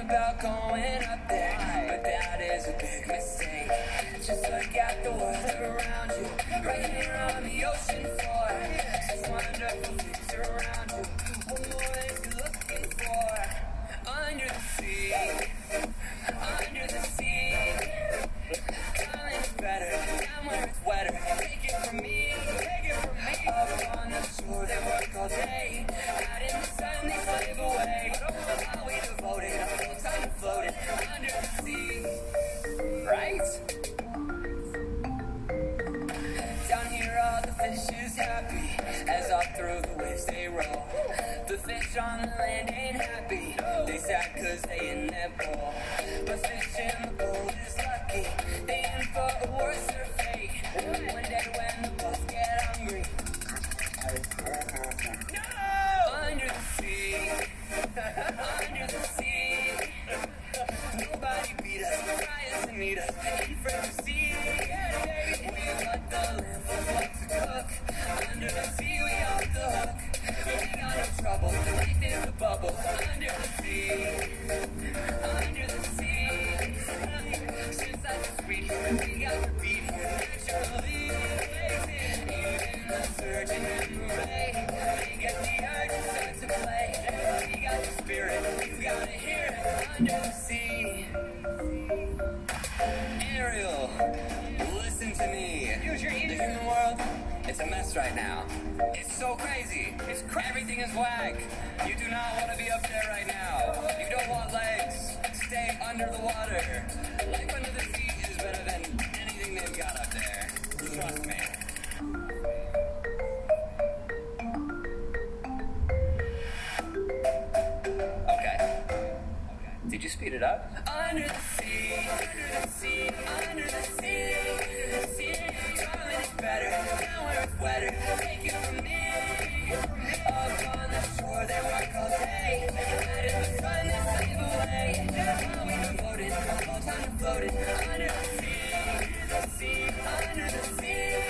about going up there, but that is a big mistake. Just look at the world around you, right here on the the is happy as up through the waves they roll. The fish on the land ain't happy. They sad cause they in their bowl. But fish in the bowl is lucky. They in for a worse fate. One day when the boats get hungry. No! Under the sea. Under the sea. Nobody beat us. Try us and meet us. Eat from the sea. We let the land for what right now. It's so crazy. Everything is whack. You do not want to be up there right now. You don't want legs. Stay under the water. Could you speed it up? Under the sea, under the sea, under the sea, under the sea. Is better, now we're wetter. Take it from me. Up on the shore, they work all day. Let it be fun away. Now we've been floating, the whole time. Under the sea, under the sea, under the sea.